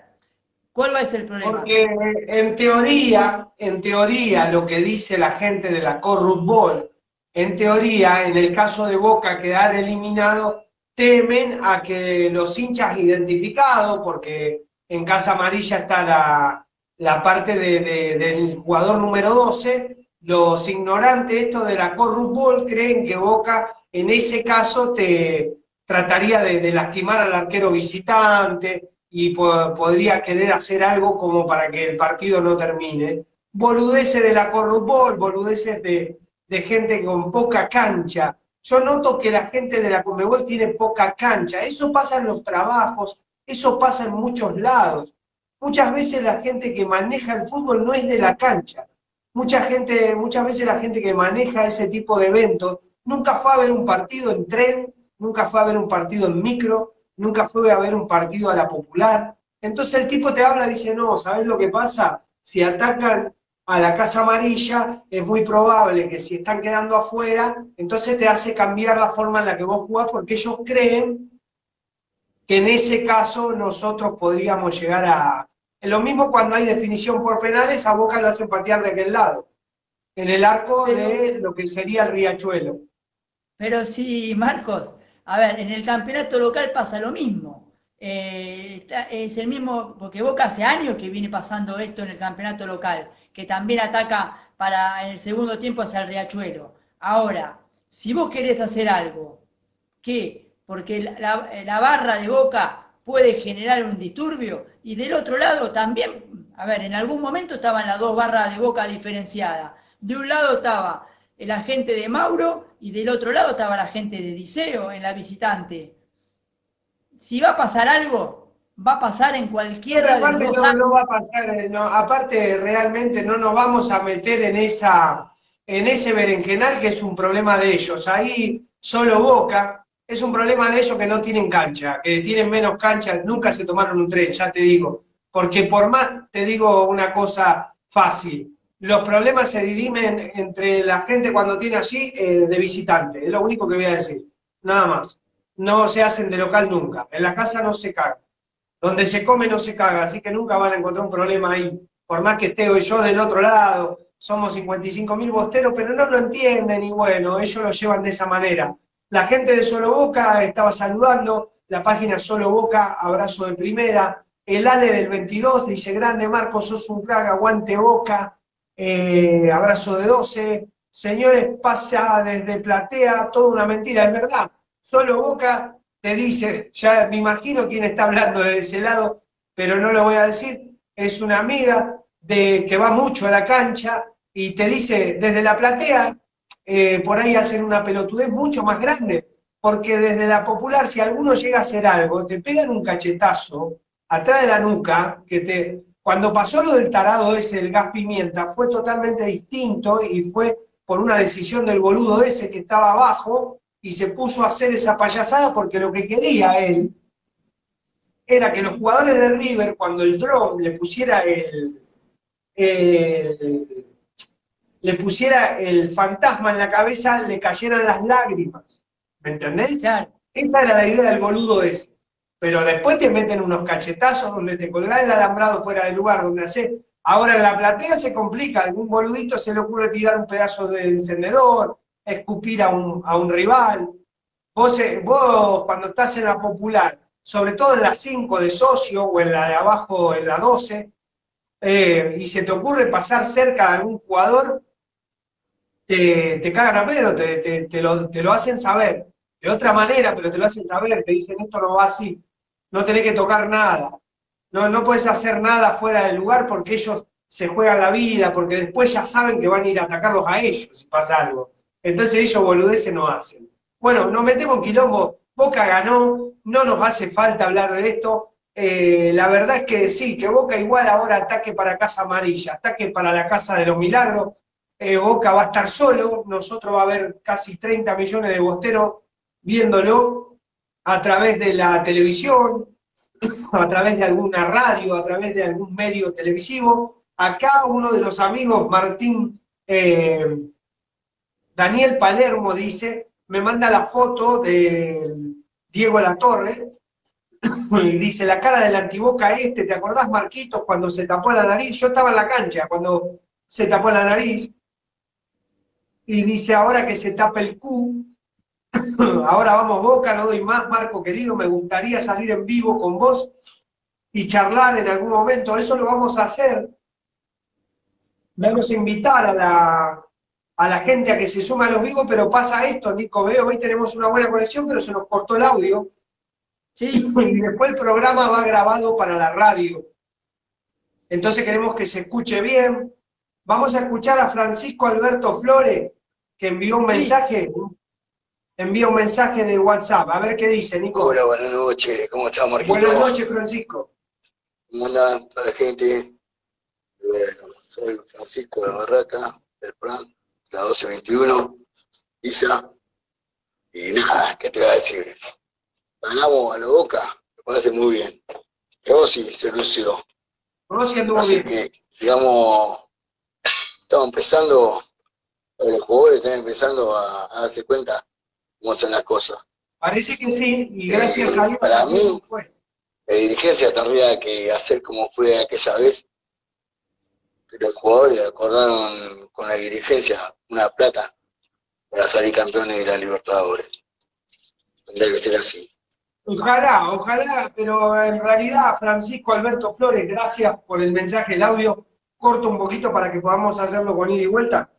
¿cuál va a ser el problema? Porque en teoría, en teoría, lo que dice la gente de la Corrupbol, en teoría, en el caso de Boca quedar eliminado, temen a que los hinchas identificados, porque en Casa Amarilla está la, la parte del jugador número 12, los ignorantes esto de la corrupbol creen que Boca en ese caso te trataría de, lastimar al arquero visitante, y po- podría querer hacer algo como para que el partido no termine. Boludeces de la corrupción, boludeces de, de gente con poca cancha. Yo noto que la gente de la Conmebol tiene poca cancha. Eso pasa en los trabajos, eso pasa en muchos lados. Muchas veces la gente que maneja el fútbol no es de la cancha. Mucha gente, muchas veces la gente que maneja ese tipo de eventos nunca fue a ver un partido en tren, nunca fue a ver un partido en micro, nunca fue a ver un partido a la popular. Entonces el tipo te habla y dice, no, ¿sabes lo que pasa? Si atacan a la Casa Amarilla, es muy probable que si están quedando afuera, entonces te hace cambiar la forma en la que vos jugás porque ellos creen que en ese caso nosotros podríamos llegar a... Lo mismo cuando hay definición por penales, a Boca lo hacen patear de aquel lado, en el arco de lo que sería el riachuelo. Pero sí, Marcos, a ver, en el campeonato local pasa lo mismo. Eh, es el mismo, porque Boca hace años que viene pasando esto en el campeonato local, que también ataca para el segundo tiempo hacia el Riachuelo. Ahora, si vos querés hacer algo, ¿qué? Porque la barra de Boca puede generar un disturbio y del otro lado también, a ver, en algún momento estaban las dos barras de Boca diferenciadas. De un lado estaba el agente de Mauro y del otro lado estaba la gente de Diceo en la visitante. Si va a pasar algo, va a pasar en cualquiera de los no, no va a pasar, eh, no, aparte realmente no nos vamos a meter en esa, en ese berenjenal que es un problema de ellos. Ahí solo Boca, es un problema de ellos que no tienen cancha, que tienen menos cancha, nunca se tomaron un tren, ya te digo. Porque por más, te digo una cosa fácil, los problemas se dirimen entre la gente cuando tiene allí eh, de visitante, es lo único que voy a decir, nada más. No se hacen de local nunca, en la casa no se caga. Donde se come no se caga, así que nunca van a encontrar un problema ahí. Por más que esté hoy yo del otro lado, somos 55 mil bosteros, pero no lo entienden y bueno, ellos lo llevan de esa manera. La gente de Solo Boca estaba saludando, la página Solo Boca, abrazo de primera. El Ale del 22 dice, grande Marcos, sos un crack, aguante Boca. Eh, abrazo de 12. Señores, pasa desde Platea, toda una mentira, es verdad. Solo Boca te dice, ya me imagino quién está hablando de ese lado, pero no lo voy a decir, es una amiga de, que va mucho a la cancha y te dice, desde la platea, eh, por ahí hacen una pelotudez mucho más grande, porque desde la popular, si alguno llega a hacer algo, te pegan un cachetazo atrás de la nuca, que te... Cuando pasó lo del tarado ese, el gas pimienta, fue totalmente distinto y fue por una decisión del boludo ese que estaba abajo, y se puso a hacer esa payasada porque lo que quería él era que los jugadores de River, cuando el dron le pusiera el, el- le pusiera el fantasma en la cabeza, le cayeran las lágrimas. ¿Me entendés? Claro. Esa era la idea del boludo ese. Pero después te meten unos cachetazos donde te colgás el alambrado fuera del lugar, donde haces. Ahora en la platea se complica, algún boludito se le ocurre tirar un pedazo de encendedor, escupir a un, a un rival. Vos, eh, vos cuando estás en la popular, sobre todo en la 5 de socio o en la de abajo, en la 12, eh, y se te ocurre pasar cerca de algún jugador, te, te cagan a pedo, te, te- te lo, te lo hacen saber. De otra manera, pero te lo hacen saber, te dicen esto no va así, no tenés que tocar nada, no, no puedes hacer nada fuera del lugar porque ellos se juegan la vida, porque después ya saben que van a ir a atacarlos a ellos si pasa algo. Entonces ellos boludeces no hacen. Bueno, nos metemos en quilombo, Boca ganó, no nos hace falta hablar de esto. Eh, la verdad es que sí, que Boca igual ahora ataque para Casa Amarilla, ataque para la Casa de los Milagros. Eh, Boca va a estar solo, nosotros va a haber casi 30 millones de bosteros viéndolo a través de la televisión, a través de alguna radio, a través de algún medio televisivo. Acá uno de los amigos, Martín eh, Daniel Palermo, dice, me manda la foto de Diego Latorre, y dice, la cara del antiboca este, ¿te acordás, Marquitos, cuando se tapó la nariz? Yo estaba en la cancha cuando se tapó la nariz. Y dice, ahora que se tapa el Q, ahora vamos Boca, no doy más, Marco querido, me gustaría salir en vivo con vos y charlar en algún momento. Eso lo vamos a hacer. Vamos a invitar a la, a la gente a que se sume a los vivos, pero pasa esto, Nico, veo, hoy tenemos una buena conexión, pero se nos cortó el audio. Sí, y después el programa va grabado para la radio. Entonces queremos que se escuche bien. Vamos a escuchar a Francisco Alberto Flores, que envió un Sí. mensaje, envía un mensaje de WhatsApp. A ver qué dice, Nico. Hola, buenas noches. ¿Cómo está, Marquito? Buenas noches, Francisco. ¿Cómo andan toda la gente? Bueno, soy Francisco de Barraca, del PRAN, la 1221, Isa. Y nada, ¿qué te voy a decir? Ganamos a la boca, me parece muy bien. Rossi se lució. Rossi anduvo Así bien. que, digamos, estamos empezando, los jugadores están empezando a, a darse cuenta cómo son las cosas. Parece que sí, y gracias a Dios. Para mí- fue. La dirigencia tendría que hacer como fue aquella vez, que los jugadores acordaron con la dirigencia una plata para salir campeones de la Libertadores. Tendría que ser así. Ojalá, ojalá, pero en realidad, Francisco Alberto Flores, gracias por el mensaje, el audio. Corto un poquito para que podamos hacerlo con ida y vuelta.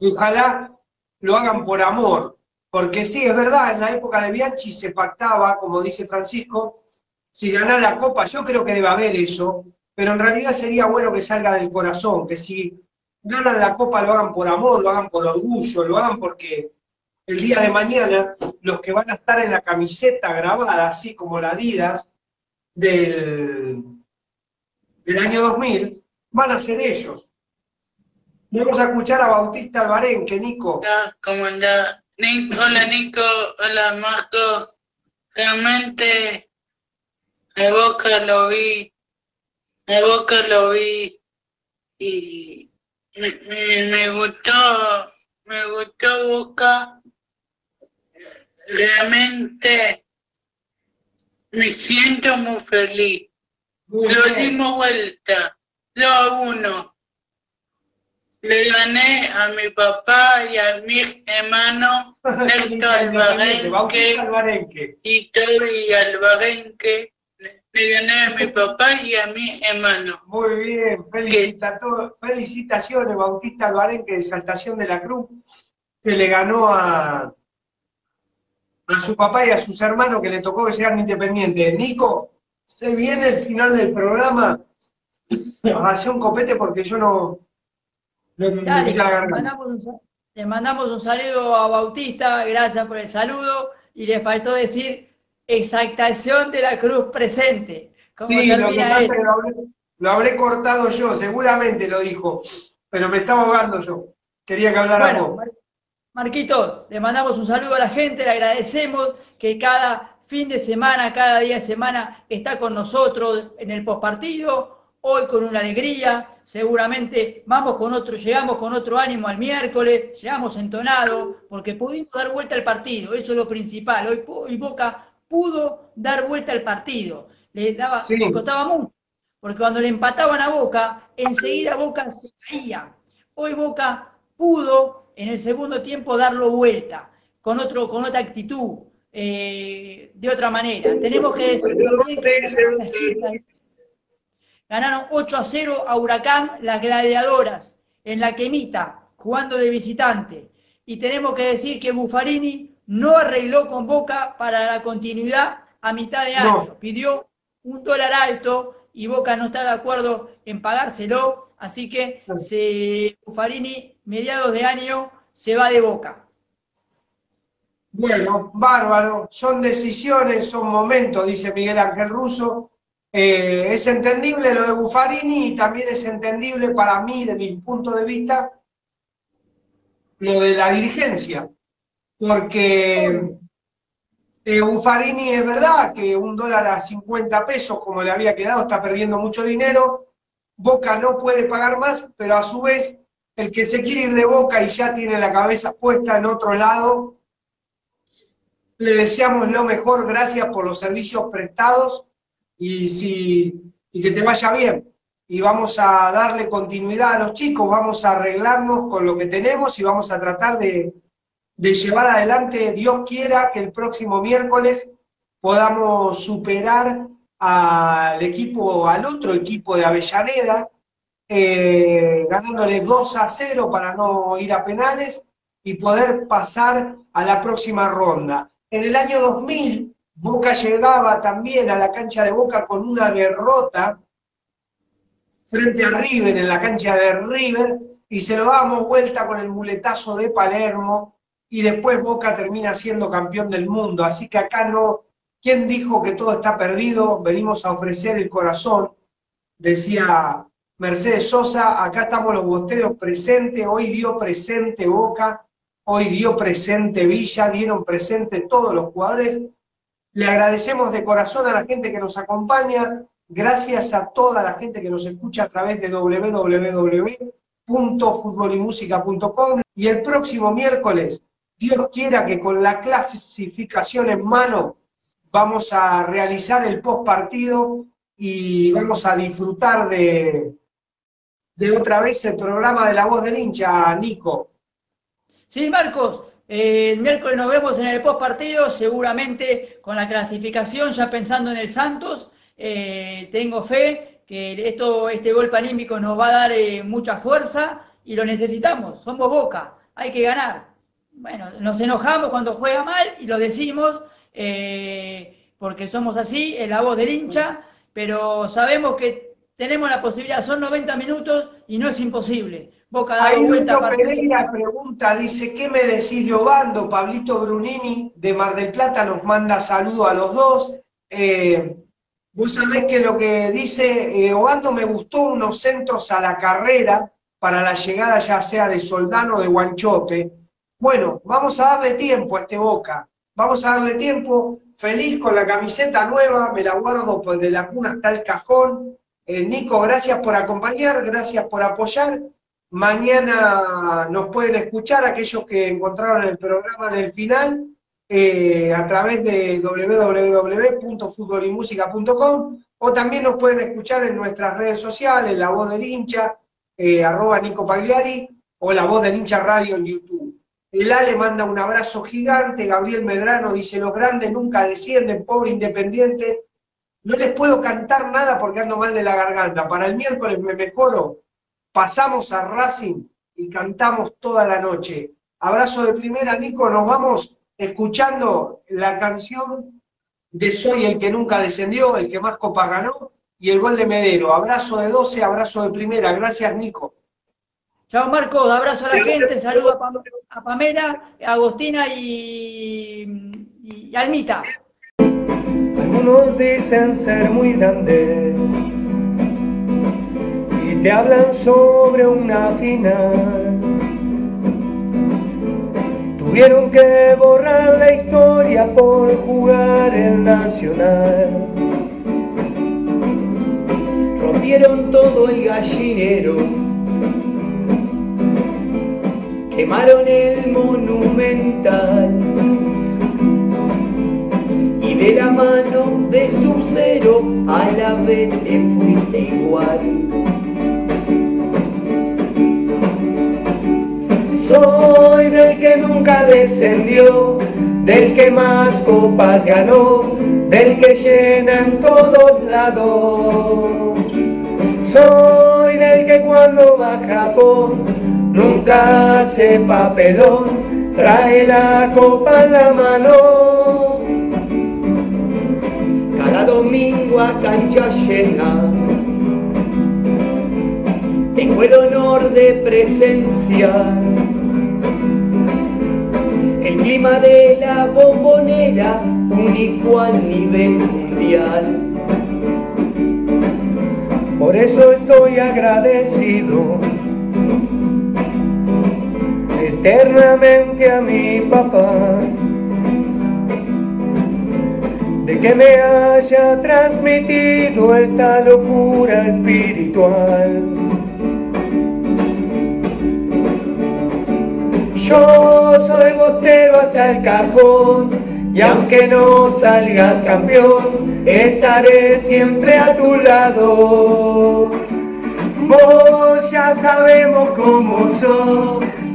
Ojalá lo hagan por amor, porque sí, es verdad, en la época de Bianchi se pactaba, como dice Francisco, si ganar la copa, yo creo que debe haber eso, pero en realidad sería bueno que salga del corazón, que si ganan la copa lo hagan por amor, lo hagan por orgullo, lo hagan porque el día de mañana los que van a estar en la camiseta grabada, así como la Adidas del, del año 2000, van a ser ellos. Vamos a escuchar a Bautista Albarenque, Nico. Hola, ¿cómo anda? Nico, hola Nico, hola Marco. Realmente a Boca lo vi, a Boca lo vi y me, me, me gustó, me gustó Boca. Realmente me siento muy feliz. Muy Lo bien. dimos vuelta, 2 a 1. Le gané a mi papá y a mi hermano Son Héctor Albarenque y Toby Albarenque. Le gané a mi papá y a mi hermano. Muy bien, felicitaciones, Bautista Albarenque de Saltación de la Cruz, que le ganó a, a su papá y a sus hermanos que le tocó que sean independientes. Nico, se viene el final del programa. Hace un copete porque yo no. no me Dale, la mandamos, un, le mandamos un saludo a Bautista, gracias por el saludo, y le faltó decir exaltación de la cruz presente. ¿Cómo Sí, lo que pasa es que lo habré, lo habré cortado yo, seguramente lo dijo, pero me estaba ahogando yo. Quería que hablara Bueno, vos. Mar- Marquito, le mandamos un saludo a la gente, le agradecemos que cada fin de semana, cada día de semana está con nosotros en el postpartido, hoy con una alegría, seguramente vamos con otro, llegamos con otro ánimo al miércoles, llegamos entonados, porque pudimos dar vuelta al partido, eso es lo principal, hoy, hoy Boca pudo dar vuelta al partido, le, daba, Sí. le costaba mucho, porque cuando le empataban a Boca, enseguida Boca se caía. Hoy Boca pudo en el segundo tiempo darlo vuelta, con, otro, con otra actitud, eh, de otra manera. Tenemos que decir que ganaron 8 a 0 a Huracán, las gladiadoras, en la quemita, jugando de visitante. Y tenemos que decir que Buffarini no arregló con Boca para la continuidad a mitad de año. No. Pidió un dólar alto y Boca no está de acuerdo en pagárselo, así que se, Buffarini, mediados de año, se va de Boca. Bueno, bárbaro. Son decisiones, son momentos, dice Miguel Ángel Russo. Eh, es entendible lo de Buffarini y también es entendible para mí, de mi punto de vista, lo de la dirigencia. Porque eh, Buffarini es verdad que un dólar a 50 pesos, como le había quedado, está perdiendo mucho dinero. Boca no puede pagar más, pero a su vez, el que se quiere ir de Boca y ya tiene la cabeza puesta en otro lado, le deseamos lo mejor, gracias por los servicios prestados y, si, y que te vaya bien. Y vamos a darle continuidad a los chicos, vamos a arreglarnos con lo que tenemos y vamos a tratar de, de llevar adelante, Dios quiera, que el próximo miércoles podamos superar al equipo, al otro equipo de Avellaneda, eh, ganándole 2 a 0 para no ir a penales y poder pasar a la próxima ronda. En el año 2000, Boca llegaba también a la cancha de Boca con una derrota frente a River, en la cancha de River, y se lo damos vuelta con el muletazo de Palermo, y después Boca termina siendo campeón del mundo. Así que acá no, ¿quién dijo que todo está perdido? Venimos a ofrecer el corazón, decía Mercedes Sosa, acá estamos los bosteros presentes, hoy dio presente Boca, hoy dio presente Villa, dieron presente todos los jugadores. Le agradecemos de corazón a la gente que nos acompaña, gracias a toda la gente que nos escucha a través de www.futbolimusica.com y el próximo miércoles, Dios quiera que con la clasificación en mano vamos a realizar el post partido y vamos a disfrutar de, de otra vez el programa de La Voz del Hincha, Nico. Sí, Marcos, el miércoles nos vemos en el post partido, seguramente con la clasificación, ya pensando en el Santos. Eh, tengo fe que esto, este golpe anímico nos va a dar eh, mucha fuerza y lo necesitamos. Somos Boca, hay que ganar. Bueno, nos enojamos cuando juega mal y lo decimos porque somos así, es la voz del hincha, pero sabemos que tenemos la posibilidad, son 90 minutos y no es imposible. Boca Hay Lucho Pereira pregunta, dice, ¿qué me decís de Obando? Pablito Brunini de Mar del Plata nos manda saludo a los dos. Eh, vos sabés que lo que dice eh, Obando me gustó unos centros a la carrera para la llegada ya sea de Soldano o de Guanchope. Bueno, vamos a darle tiempo a este Boca. Vamos a darle tiempo. Feliz con la camiseta nueva, me la guardo pues de la cuna hasta el cajón. Eh, Nico, gracias por acompañar, gracias por apoyar. Mañana nos pueden escuchar aquellos que encontraron el programa en el final eh, a través de www.futbolimusica.com o también nos pueden escuchar en nuestras redes sociales, La Voz del Hincha, eh, arroba Nico Pagliari o La Voz del Hincha Radio en YouTube. El Ale manda un abrazo gigante, Gabriel Medrano dice, los grandes nunca descienden, pobre independiente, no les puedo cantar nada porque ando mal de la garganta. Para el miércoles me mejoro. Pasamos a Racing y cantamos toda la noche. Abrazo de primera, Nico. Nos vamos escuchando la canción de Soy el que nunca descendió, el que más copas ganó, y el gol de Medero. Abrazo de 12, abrazo de primera. Gracias, Nico. Chao, Marcos. Abrazo a la gente. Saludo a Pamela, a Agostina y, y Almita. Algunos dicen ser muy grandes y te hablan sobre una final. Tuvieron que borrar la historia por jugar el Nacional. Rompieron todo el gallinero, quemaron el monumental de la mano de su cero a la vez te fuiste igual. Soy del que nunca descendió, del que más copas ganó, del que llena en todos lados. Soy del que cuando va a nunca hace papelón, trae la copa en la mano domingo a cancha llena. Tengo el honor de presenciar el clima de la bombonera, único a nivel mundial. Por eso estoy agradecido eternamente a mi papá de que me haya transmitido esta locura espiritual. Yo soy botero hasta el cajón y aunque no salgas campeón, estaré siempre a tu lado. Vos ya sabemos cómo sos,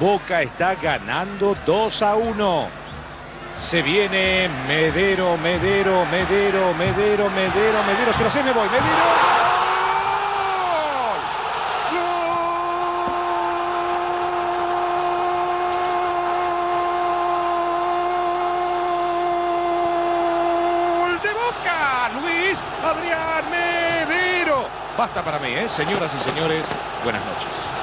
Boca está ganando 2 a 1. Se viene Medero, Medero, Medero, Medero, Medero, Medero. Se lo sé, me voy. Medero. Adrián Medero. Basta para mí, ¿eh? Señoras y señores, buenas noches.